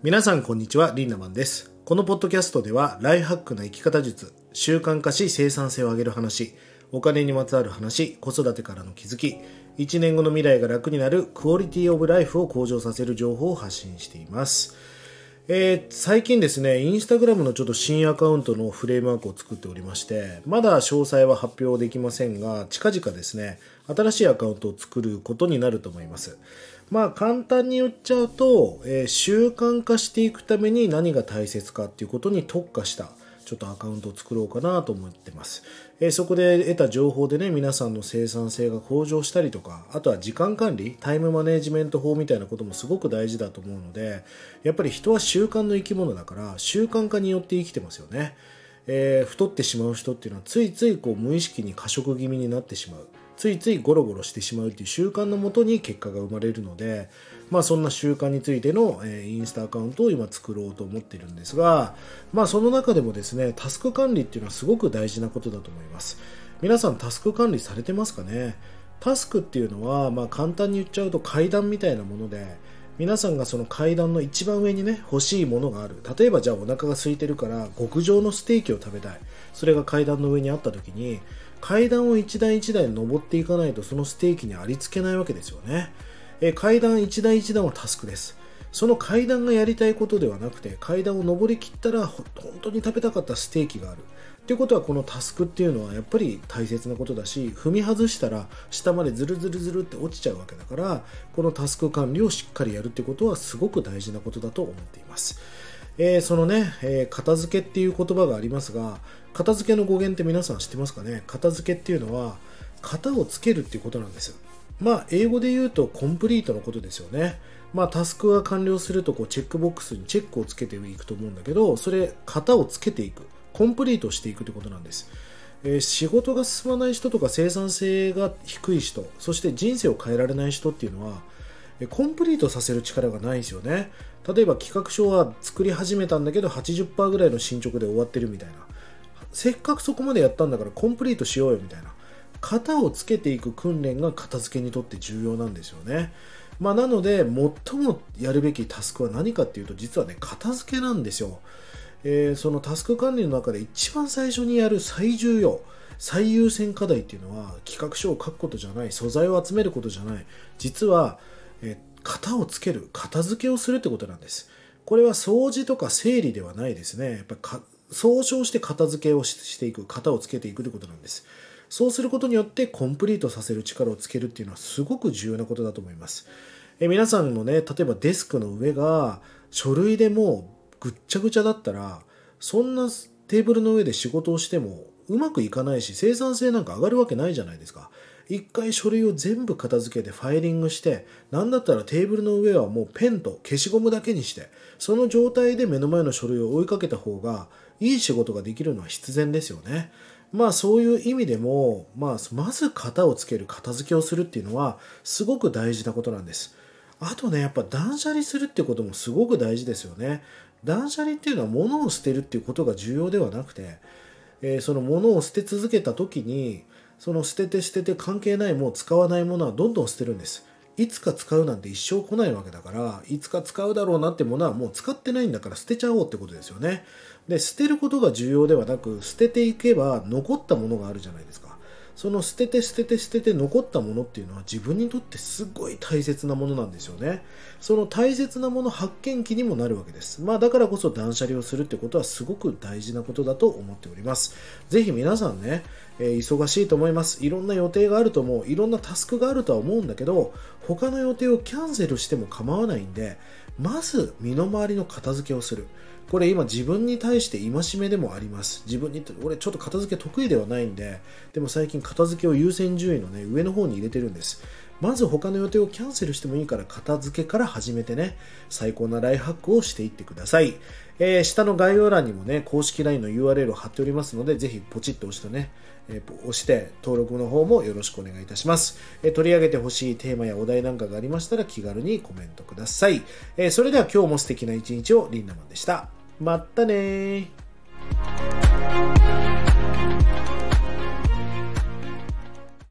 皆さんこんにちはリンナマンです。このポッドキャストではライハックな生き方術習慣化し生産性を上げる話お金にまつわる話子育てからの気づき1年後の未来が楽になるクオリティオブライフを向上させる情報を発信しています。えー、最近ですね、インスタグラムのちょっと新アカウントのフレームワークを作っておりまして、まだ詳細は発表できませんが、近々ですね、新しいアカウントを作ることになると思います。まあ簡単に言っちゃうと、えー、習慣化していくために何が大切かっていうことに特化したちょっとアカウントを作ろうかなと思ってます。えー、そこで得た情報でね、皆さんの生産性が向上したりとか、あとは時間管理、タイムマネジメント法みたいなこともすごく大事だと思うので、やっぱり人は習慣の生き物だから、習慣化によって生きてますよね。えー、太ってしまう人っていうのはついついこう無意識に過食気味になってしまう。ついついゴロゴロしてしまうという習慣のもとに結果が生まれるので、まあ、そんな習慣についての、え、インスタアカウントを今作ろうと思っているんですが、まあ、その中でもですねタスク管理っていうのはすごく大事なことだと思います。皆さんタスク管理されてますかね？タスクっていうのは、まあ、簡単に言っちゃうと階段みたいなもので皆さんがその階段の一番上にね欲しいものがある。例えばじゃあお腹が空いてるから極上のステーキを食べたい。それが階段の上にあった時に階段を一段一段登っていかないとそのステーキにありつけないわけですよね。え階段一段一段はタスクです。その階段がやりたいことではなくて階段を登りきったら本当に食べたかったステーキがある。っていうことはこのタスクっていうのはやっぱり大切なことだし踏み外したら下までズルズルズルって落ちちゃうわけだからこのタスク管理をしっかりやるってことはすごく大事なことだと思っています。えー、そのね、えー、片付けっていう言葉がありますが片付けの語源って皆さん知ってますかね？片付けっていうのは型をつけるっていうことなんですまあ英語で言うとコンプリートのことですよね。まあタスクが完了するとこうチェックボックスにチェックをつけていくと思うんだけどそれ型をつけていく。コンプリートしていくってことなんです。え、仕事が進まない人とか生産性が低い人そして人生を変えられない人っていうのはコンプリートさせる力がないですよね。例えば企画書は作り始めたんだけど80%ぐらいの進捗で終わってるみたいな。せっかくそこまでやったんだからコンプリートしようよみたいな。型をつけていく訓練が片付けにとって重要なんですよね。まあ、なので最もやるべきタスクは何かっていうと実はね片付けなんですよ、えー、そのタスク管理の中で一番最初にやる最重要最優先課題っていうのは企画書を書くことじゃない素材を集めることじゃない。実は、え型をつける片付けをするってことなんです。これは掃除とか整理ではないですね。やっぱ総称して片付けをしていく型をつけていくということなんです。そうすることによってコンプリートさせる力をつけるっていうのはすごく重要なことだと思います。え皆さんのね例えばデスクの上が書類でもぐっちゃぐちゃだったらそんなテーブルの上で仕事をしてもうまくいかないし生産性なんか上がるわけないじゃないですか。一回書類を全部片付けてファイリングして何だったらテーブルの上はもうペンと消しゴムだけにしてその状態で目の前の書類を追いかけた方がいい仕事ができるのは必然ですよね。まあそういう意味でも、まあ、まず型をつける片付けをするっていうのはすごく大事なことなんです。あとね、やっぱ断捨離するってこともすごく大事ですよね。断捨離っていうのは物を捨てるっていうことが重要ではなくて、えー、その物を捨て続けた時にその捨てて捨てて関係ないもう使わないものはどんどん捨てるんですいつか使うなんて一生来ないわけだからいつか使うだろうなってものはもう使ってないんだから捨てちゃおうってことですよね。で捨てることが重要ではなく捨てていけば残ったものがあるじゃないですか。その捨てて捨てて捨てて残ったものっていうのは自分にとってすごい大切なものなんですよね。その大切なもの発見器にもなるわけです。まあだからこそ断捨離をするってことはすごく大事なことだと思っております。ぜひ皆さんね、えー、忙しいと思います。いろんな予定があると思う。いろんなタスクがあるとは思うんだけど、他の予定をキャンセルしても構わないんで、まず身の回りの片付けをする。これ今自分に対して戒めでもあります。自分に、俺ちょっと片付け得意ではないんで、でも最近片付けを優先順位のね、上の方に入れてるんです。まず他の予定をキャンセルしてもいいから片付けから始めてね、最高なライフハックをしていってください。えー、下の概要欄にもね、公式 LINE の URL を貼っておりますので、ぜひポチッと押してね、えー、押して登録の方もよろしくお願いいたします、えー、取り上げてほしいテーマやお題なんかがありましたら気軽にコメントください。えそれでは今日も素敵な一日をリンナマンでした。まったね